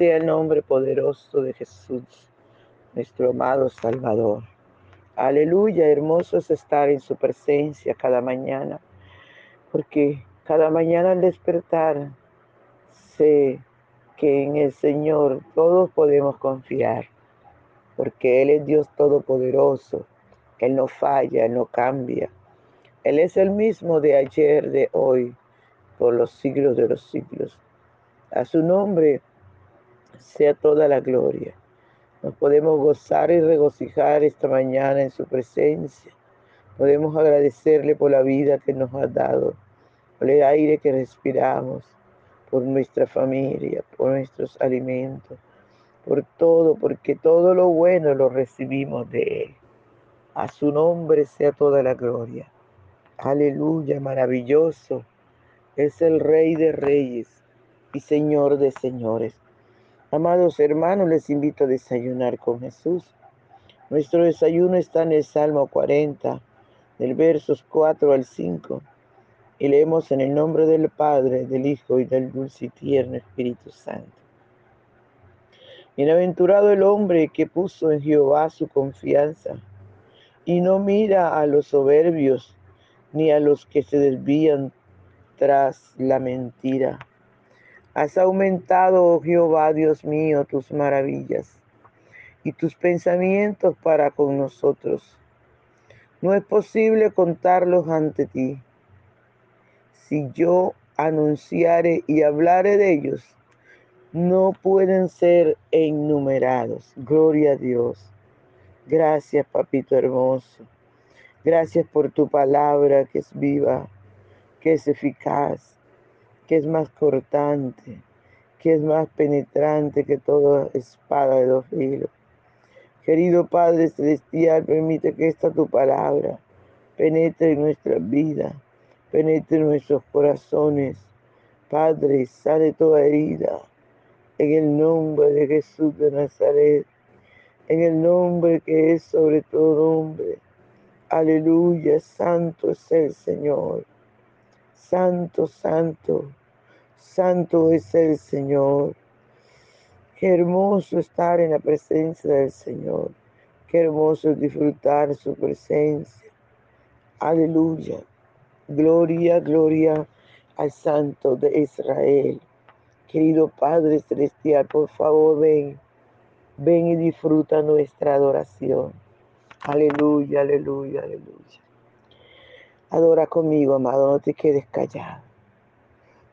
sea el nombre poderoso de Jesús, nuestro amado Salvador. Aleluya, hermoso es estar en su presencia cada mañana, porque cada mañana al despertar sé que en el Señor todos podemos confiar, porque Él es Dios Todopoderoso, Él no falla, Él no cambia. Él es el mismo de ayer, de hoy, por los siglos de los siglos. A su nombre sea toda la gloria. Nos podemos gozar y regocijar esta mañana en su presencia. Podemos agradecerle por la vida que nos ha dado, por el aire que respiramos, por nuestra familia, por nuestros alimentos, por todo, porque todo lo bueno lo recibimos de Él. A su nombre sea toda la gloria. Aleluya, maravilloso. Es el Rey de Reyes y Señor de Señores. Amados hermanos, les invito a desayunar con Jesús. Nuestro desayuno está en el Salmo 40, del versos 4 al 5. Y leemos en el nombre del Padre, del Hijo y del dulce y tierno Espíritu Santo. Bienaventurado el hombre que puso en Jehová su confianza y no mira a los soberbios ni a los que se desvían tras la mentira Has aumentado, oh Jehová, Dios mío, tus maravillas y tus pensamientos para con nosotros. No es posible contarlos ante ti. Si yo anunciare y hablare de ellos, no pueden ser enumerados. Gloria a Dios. Gracias, papito hermoso. Gracias por tu palabra que es viva, que es eficaz, que es más cortante, que es más penetrante que toda espada de dos filos. Querido Padre Celestial, permite que esta tu palabra penetre en nuestra vida, penetre en nuestros corazones. Padre, sale toda herida en el nombre de Jesús de Nazaret, en el nombre que es sobre todo nombre. Aleluya, santo es el Señor. Santo, santo. Santo es el Señor. Qué hermoso estar en la presencia del Señor. Qué hermoso disfrutar su presencia. Aleluya. Gloria, gloria al Santo de Israel. Querido Padre Celestial, por favor, ven. Ven y disfruta nuestra adoración. Aleluya, aleluya, aleluya. Adora conmigo, amado, no te quedes callado.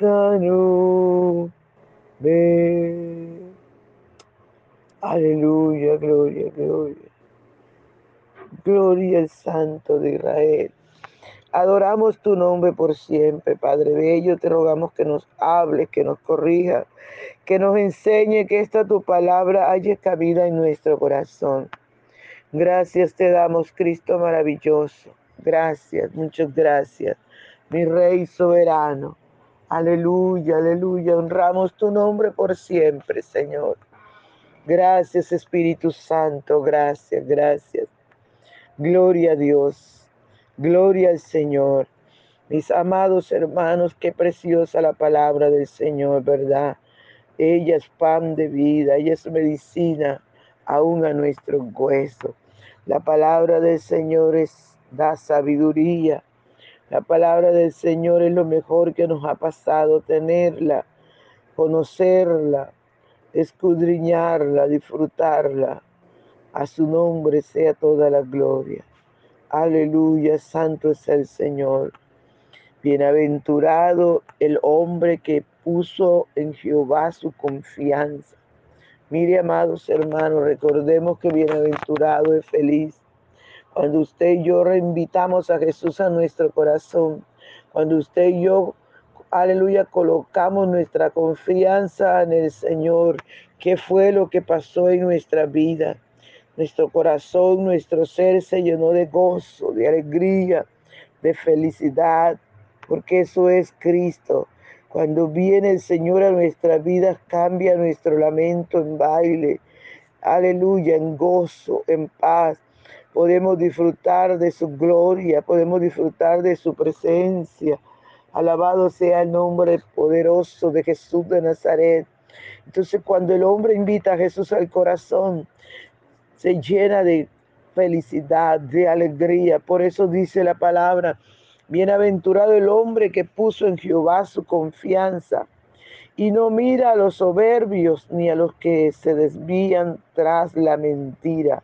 nube. Aleluya, gloria, gloria. Gloria al Santo de Israel. Adoramos tu nombre por siempre, Padre Bello. Te rogamos que nos hables, que nos corrija, que nos enseñe que esta tu palabra haya cabida en nuestro corazón. Gracias te damos, Cristo maravilloso. Gracias, muchas gracias, mi Rey soberano. Aleluya, aleluya. Honramos tu nombre por siempre, Señor. Gracias Espíritu Santo, gracias, gracias. Gloria a Dios, gloria al Señor. Mis amados hermanos, qué preciosa la palabra del Señor, ¿verdad? Ella es pan de vida, ella es medicina aún a nuestro hueso. La palabra del Señor es da sabiduría. La palabra del Señor es lo mejor que nos ha pasado tenerla, conocerla, escudriñarla, disfrutarla. A su nombre sea toda la gloria. Aleluya, santo es el Señor. Bienaventurado el hombre que puso en Jehová su confianza. Mire, amados hermanos, recordemos que bienaventurado es feliz. Cuando usted y yo reinvitamos a Jesús a nuestro corazón, cuando usted y yo aleluya, colocamos nuestra confianza en el Señor. ¿Qué fue lo que pasó en nuestra vida? Nuestro corazón, nuestro ser se llenó de gozo, de alegría, de felicidad, porque eso es Cristo. Cuando viene el Señor a nuestra vida, cambia nuestro lamento en baile. Aleluya, en gozo, en paz. Podemos disfrutar de su gloria, podemos disfrutar de su presencia. Alabado sea el nombre poderoso de Jesús de Nazaret. Entonces cuando el hombre invita a Jesús al corazón, se llena de felicidad, de alegría. Por eso dice la palabra, bienaventurado el hombre que puso en Jehová su confianza y no mira a los soberbios ni a los que se desvían tras la mentira.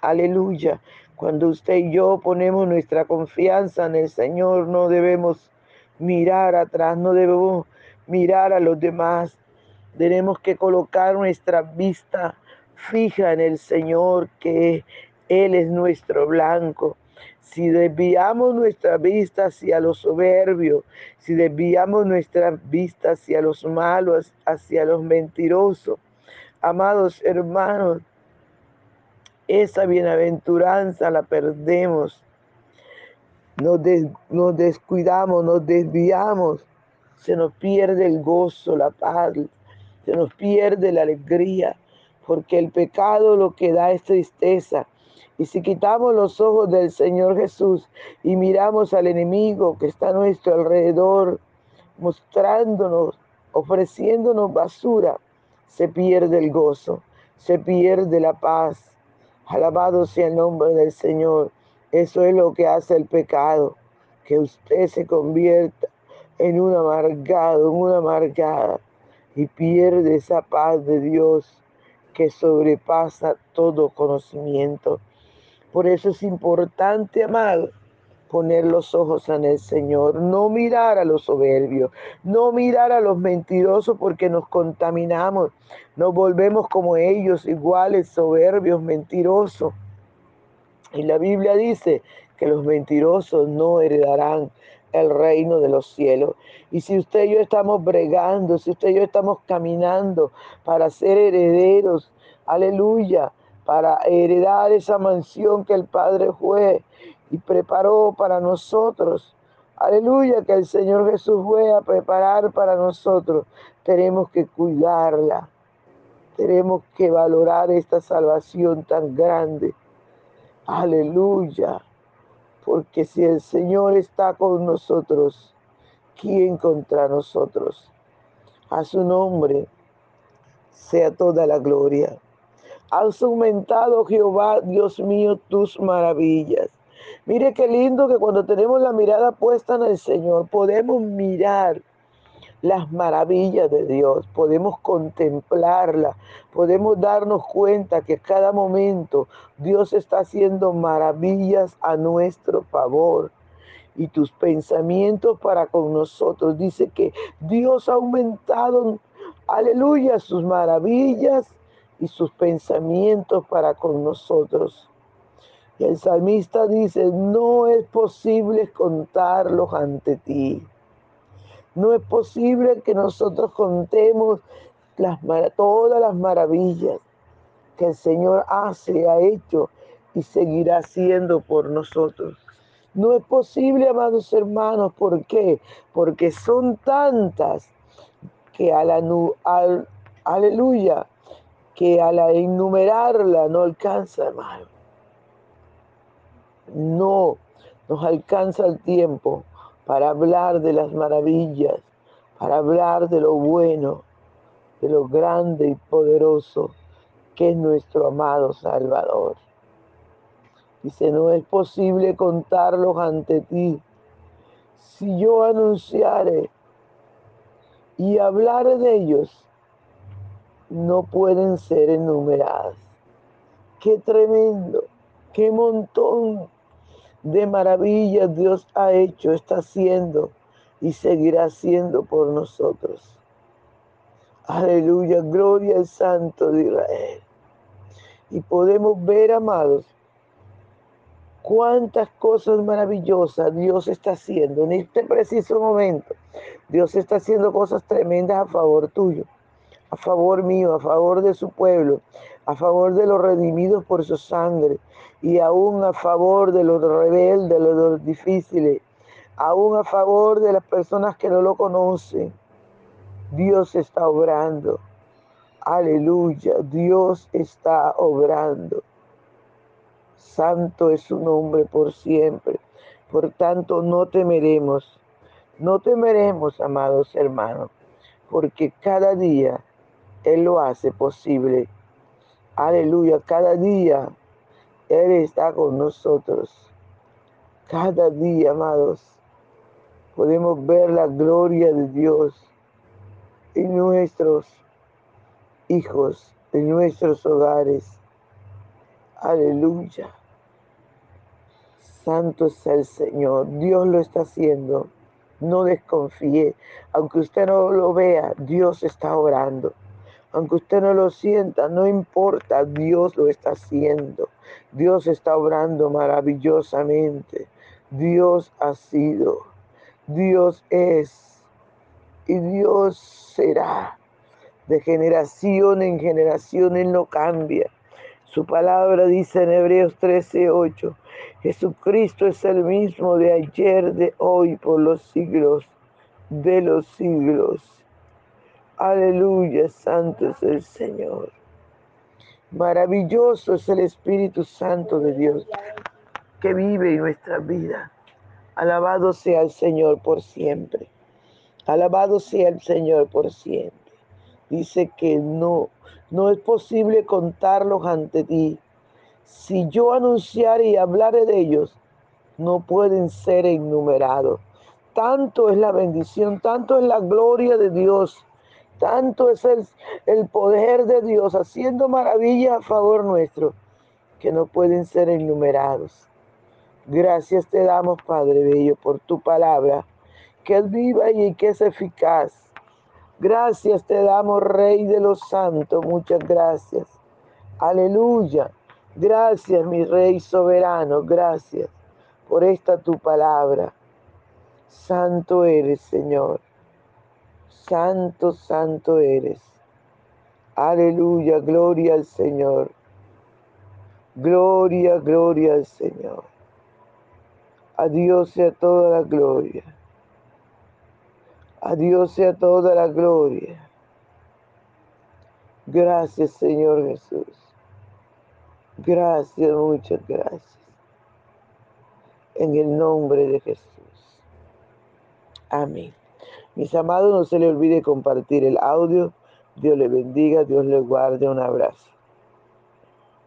Aleluya. Cuando usted y yo ponemos nuestra confianza en el Señor, no debemos mirar atrás, no debemos mirar a los demás. Tenemos que colocar nuestra vista fija en el Señor, que Él es nuestro blanco. Si desviamos nuestra vista hacia los soberbios, si desviamos nuestra vista hacia los malos, hacia los mentirosos, amados hermanos, esa bienaventuranza la perdemos nos, descuidamos, nos desviamos, se nos pierde el gozo, la paz, se nos pierde la alegría, porque el pecado lo que da es tristeza. Y si quitamos los ojos del Señor Jesús y miramos al enemigo que está a nuestro alrededor, mostrándonos ofreciéndonos basura, se pierde el gozo, se pierde la paz. Alabado sea el nombre del Señor. Eso es lo que hace el pecado, que usted se convierta en un amargado, en una amargada, y pierde esa paz de Dios que sobrepasa todo conocimiento. Por eso es importante, amado, poner los ojos en el Señor, no mirar a los soberbios, no mirar a los mentirosos porque nos contaminamos, nos volvemos como ellos, iguales, soberbios, mentirosos. Y la Biblia dice que los mentirosos no heredarán el reino de los cielos. Y si usted y yo estamos bregando, si usted y yo estamos caminando para ser herederos, aleluya, para heredar esa mansión que el Padre fue y preparó para nosotros. Aleluya, que el Señor Jesús fue a preparar para nosotros. Tenemos que cuidarla. Tenemos que valorar esta salvación tan grande. Aleluya. Porque si el Señor está con nosotros, ¿quién contra nosotros? A su nombre sea toda la gloria. Has aumentado, Jehová, Dios mío, tus maravillas. Mire qué lindo que cuando tenemos la mirada puesta en el Señor, podemos mirar las maravillas de Dios, podemos contemplarla, podemos darnos cuenta que cada momento Dios está haciendo maravillas a nuestro favor. Y tus pensamientos para con nosotros. Dice que Dios ha aumentado, aleluya, sus maravillas y sus pensamientos para con nosotros. Y el salmista dice, no es posible contarlos ante ti. No es posible que nosotros contemos todas las maravillas que el Señor hace, ha hecho y seguirá haciendo por nosotros. No es posible, amados hermanos, ¿por qué? Porque son tantas que a la, al, aleluya, que a la enumerarla no alcanza, hermano. No nos alcanza el tiempo para hablar de las maravillas, para hablar de lo bueno, de lo grande y poderoso que es nuestro amado Salvador. Dice, no es posible contarlos ante ti. Si yo anunciare y hablar de ellos, no pueden ser enumeradas. Qué tremendo, qué montón de maravillas Dios ha hecho, está haciendo y seguirá haciendo por nosotros. Aleluya, gloria al Santo de Israel. Y podemos ver, amados, cuántas cosas maravillosas Dios está haciendo en este preciso momento. Dios está haciendo cosas tremendas a favor tuyo a favor mío, a favor de su pueblo, a favor de los redimidos por su sangre y aún a favor de los rebeldes, de los difíciles, aún a favor de las personas que no lo conocen. Dios está obrando. Aleluya, Dios está obrando. Santo es su nombre por siempre. Por tanto, no temeremos, no temeremos, amados hermanos, porque cada día él lo hace posible. Aleluya, cada día Él está con nosotros. Cada día, amados, podemos ver la gloria de Dios en nuestros hijos, en nuestros hogares. Aleluya. Santo es el Señor. Dios lo está haciendo. No desconfíe. Aunque usted no lo vea, Dios está orando. Aunque usted no lo sienta, no importa, Dios lo está haciendo. Dios está obrando maravillosamente. Dios ha sido, Dios es y Dios será. De generación en generación Él no cambia. Su palabra dice en Hebreos 13:8, Jesucristo es el mismo de ayer, de hoy, por los siglos de los siglos. Aleluya, santo es el Señor. Maravilloso es el Espíritu Santo de Dios que vive en nuestra vida. Alabado sea el Señor por siempre. Alabado sea el Señor por siempre. Dice que no, no es posible contarlos ante ti. Si yo anunciare y hablare de ellos, no pueden ser enumerados. Tanto es la bendición, tanto es la gloria de Dios, tanto es el, poder de Dios haciendo maravillas a favor nuestro, que no pueden ser enumerados. Gracias te damos, Padre Bello, por tu palabra, que es viva y que es eficaz. Gracias te damos, Rey de los Santos, muchas gracias. Aleluya. Gracias, mi Rey soberano, gracias por esta tu palabra. Santo eres, Señor. Santo, santo eres. Aleluya, gloria al Señor. Gloria, gloria al Señor. A sea toda la gloria. A sea toda la gloria. Gracias, Señor Jesús. Gracias, muchas gracias. En el nombre de Jesús. Amén. Mis amados, no se le olvide compartir el audio. Dios le bendiga, Dios le guarde. Un abrazo.